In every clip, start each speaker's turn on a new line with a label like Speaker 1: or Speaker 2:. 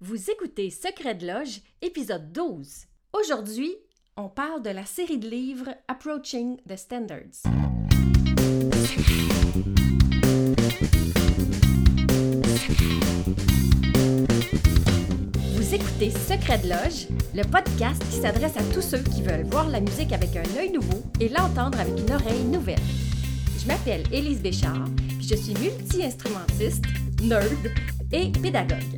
Speaker 1: Vous écoutez Secret de Loge, épisode 12. Aujourd'hui, on parle de la série de livres Approaching the Standards. Vous écoutez Secret de Loge, le podcast qui s'adresse à tous ceux qui veulent voir la musique avec un œil nouveau et l'entendre avec une oreille nouvelle. Je m'appelle Élise Béchard, puis je suis multi-instrumentiste, nerd et pédagogue.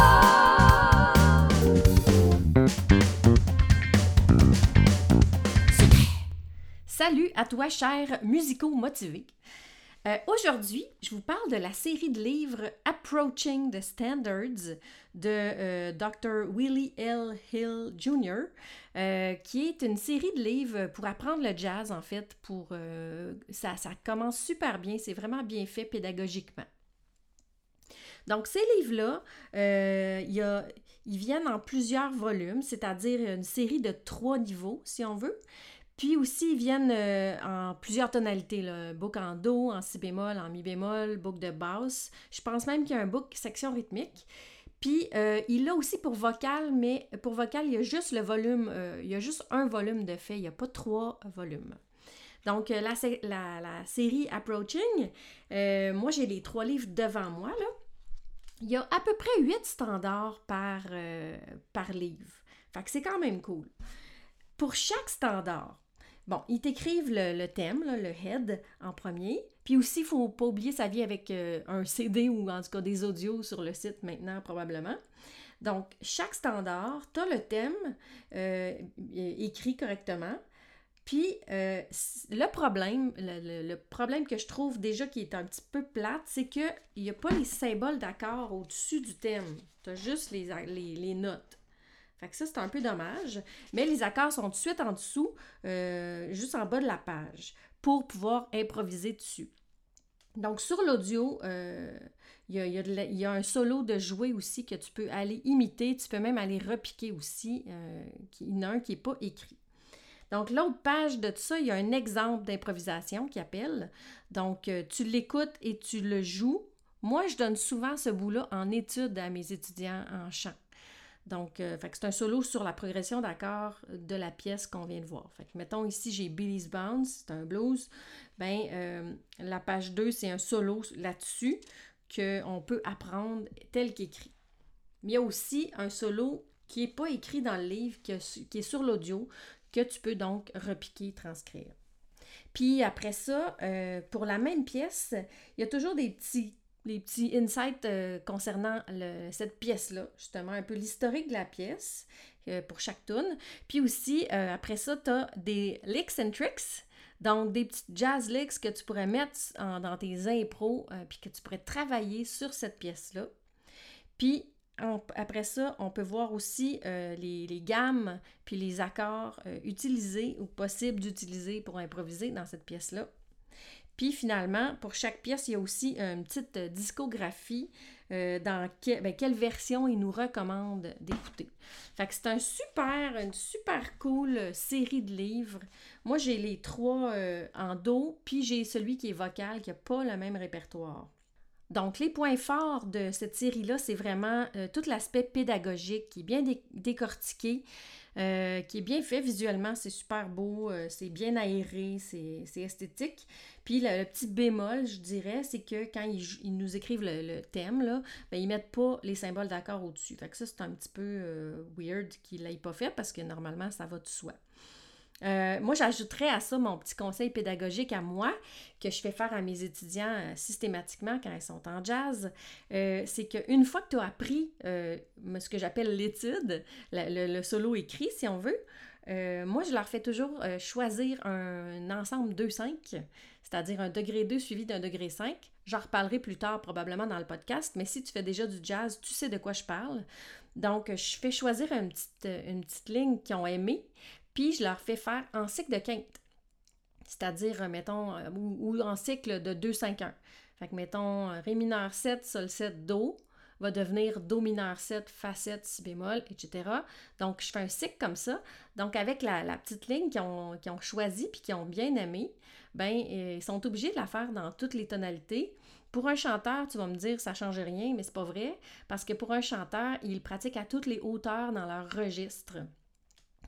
Speaker 1: À toi, cher musico motivé. Euh, Aujourd'hui, je vous parle de la série de livres Approaching the Standards de euh, Dr. Willie L. Hill Jr., euh, qui est une série de livres pour apprendre le jazz, en fait. Pour, ça, ça commence super bien, c'est vraiment bien fait pédagogiquement. Donc, ces livres-là, ils viennent en plusieurs volumes, c'est-à-dire une série de trois niveaux, si on veut. Puis aussi, ils viennent euh, en plusieurs tonalités. Là. Book en Do, en Si bémol, en Mi bémol, book de basse. Je pense même qu'il y a un book section rythmique. Puis euh, il l'a aussi pour vocal, mais pour vocal, il y a juste le volume, euh, il y a juste un volume de fait, il n'y a pas trois volumes. Donc, la, la- série Approaching, moi j'ai les trois livres devant moi. Là. Il y a à peu près huit standards par, par livre. Fait que c'est quand même cool. Pour chaque standard, bon, ils t'écrivent le, thème, le head en premier. Puis aussi, il faut pas oublier, ça vient avec euh, un CD ou en tout cas des audios sur le site maintenant, probablement. Donc, chaque standard, tu as le thème euh, écrit correctement. Puis, euh, le problème, le, problème que je trouve déjà qui est un petit peu plate, c'est qu'il n'y a pas les symboles d'accord au-dessus du thème. Tu as juste les notes. Ça, c'est un peu dommage. Mais les accords sont tout de suite en dessous, euh, juste en bas de la page, pour pouvoir improviser dessus. Donc, sur l'audio, euh, il y, a, un solo de jouer aussi que tu peux aller imiter. Tu peux même aller repiquer aussi. il y en a un qui n'est pas écrit. Donc, l'autre page de ça, il y a un exemple d'improvisation qui appelle. Donc, euh, tu l'écoutes et tu le joues. Moi, je donne souvent ce bout-là en étude à mes étudiants en chant. Donc, euh, c'est un solo sur la progression d'accords de la pièce qu'on vient de voir. Fait que, mettons ici, j'ai Billy's Bounce, c'est un blues. Ben, euh, la page 2, c'est un solo là-dessus qu'on peut apprendre tel qu'écrit. Mais il y a aussi un solo qui n'est pas écrit dans le livre, qui est sur l'audio, que tu peux donc repiquer, transcrire. Puis après ça, euh, pour la même pièce, il y a toujours des petits, des petits insights euh, concernant cette pièce-là, justement, un peu l'historique de la pièce euh, pour chaque tune. Puis aussi, euh, après ça, tu as des licks and tricks, donc des petites jazz licks que tu pourrais mettre dans tes impros, puis que tu pourrais travailler sur cette pièce-là. Puis après ça, on peut voir aussi les, les gammes puis les accords utilisés ou possibles d'utiliser pour improviser dans cette pièce-là. Puis finalement, pour chaque pièce, il y a aussi une petite euh, discographie euh, dans ben, quelle version il nous recommande d'écouter. Fait que c'est un super, une super cool euh, série de livres. Moi, j'ai les trois euh, en do, puis j'ai celui qui est vocal, qui n'a pas le même répertoire. Donc, les points forts de cette série-là, c'est vraiment euh, tout l'aspect pédagogique qui est bien dé- décortiqué, euh, qui est bien fait visuellement, c'est super beau, euh, c'est bien aéré, c'est esthétique. Puis le, petit bémol, je dirais, c'est que quand ils, nous écrivent le, thème, là, ben, ils mettent pas les symboles d'accord au-dessus. Fait que ça, c'est un petit peu weird qu'ils l'aient pas fait parce que normalement, ça va de soi. Euh, moi, j'ajouterais à ça mon petit conseil pédagogique à moi que je fais faire à mes étudiants euh, systématiquement quand ils sont en jazz. Euh, c'est qu'une fois que tu as appris ce que j'appelle l'étude, le, solo écrit, si on veut, moi, je leur fais toujours choisir un ensemble 2-5, c'est-à-dire un degré 2 suivi d'un degré 5. J'en reparlerai plus tard probablement dans le podcast, mais si tu fais déjà du jazz, tu sais de quoi je parle. Donc, je fais choisir une petite, une petite ligne qu'ils ont aimée, puis je leur fais faire en cycle de quinte. C'est-à-dire, mettons, ou, ou en cycle de 2-5-1. Fait que, mettons, Ré mineur 7, Sol 7, Do va devenir Do mineur 7, Fa 7, Si bémol, etc. Donc, je fais un cycle comme ça. Donc, avec la, petite ligne qu'ils ont, ont choisie puis qu'ils ont bien aimé, ben euh, ils sont obligés de la faire dans toutes les tonalités. Pour un chanteur, tu vas me dire ça change rien, mais c'est pas vrai parce que pour un chanteur, il pratique à toutes les hauteurs dans leur registre.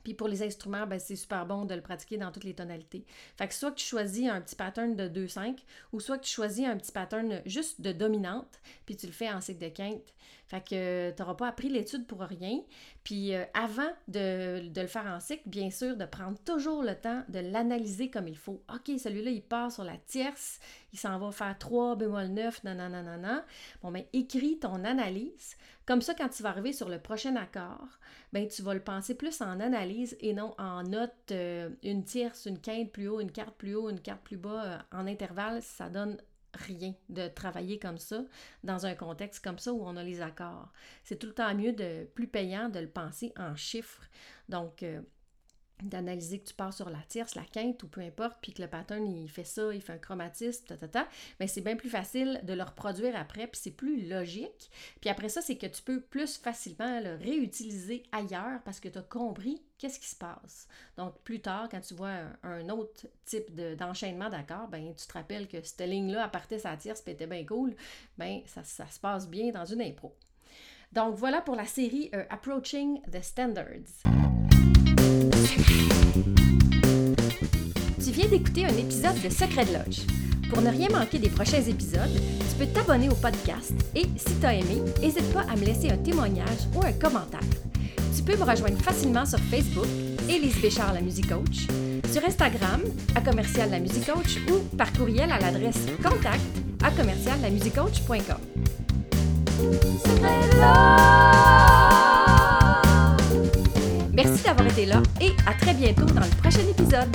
Speaker 1: Puis pour les instruments, ben, c'est super bon de le pratiquer dans toutes les tonalités. Fait que soit que tu choisis un petit pattern de 2-5 ou soit que tu choisis un petit pattern juste de dominante, puis tu le fais en cycle de quinte. Fait que tu n'auras pas appris l'étude pour rien. Puis euh, avant de, le faire en cycle, bien sûr, de prendre toujours le temps de l'analyser comme il faut. OK, celui-là, il part sur la tierce, il s'en va faire 3 bémol 9, nanana. Bon, ben écris ton analyse. Comme ça, quand tu vas arriver sur le prochain accord, ben tu vas le penser plus en analyse et non en note euh, une tierce, une quinte plus haut, une carte plus haut, une carte plus bas euh, en intervalle. Ça donne rien de travailler comme ça dans un contexte comme ça où on a les accords. C'est tout le temps mieux de plus payant de le penser en chiffres. Donc, euh, d'analyser que tu pars sur la tierce, la quinte ou peu importe, puis que le pattern il fait ça, il fait un chromatisme, ta, ta, ta, mais c'est bien plus facile de le reproduire après, puis c'est plus logique. Puis après ça, c'est que tu peux plus facilement le réutiliser ailleurs parce que tu as compris qu'est-ce qui se passe. Donc plus tard, quand tu vois un, autre type d'enchaînement d'accords, ben tu te rappelles que cette ligne-là, à partir sa tierce, puis était bien cool, ben ça, ça, se passe bien dans une impro. Donc voilà pour la série euh, Approaching the Standards. Tu viens d'écouter un épisode de Secret de Lodge. Pour ne rien manquer des prochains épisodes, tu peux t'abonner au podcast et, si tu as aimé, n'hésite pas à me laisser un témoignage ou un commentaire. Tu peux me rejoindre facilement sur Facebook, Élise Béchard, la musique coach, sur Instagram, à commercial la musique coach ou par courriel à l'adresse contact à commercial la Merci d'avoir été là et à très bientôt dans le prochain épisode.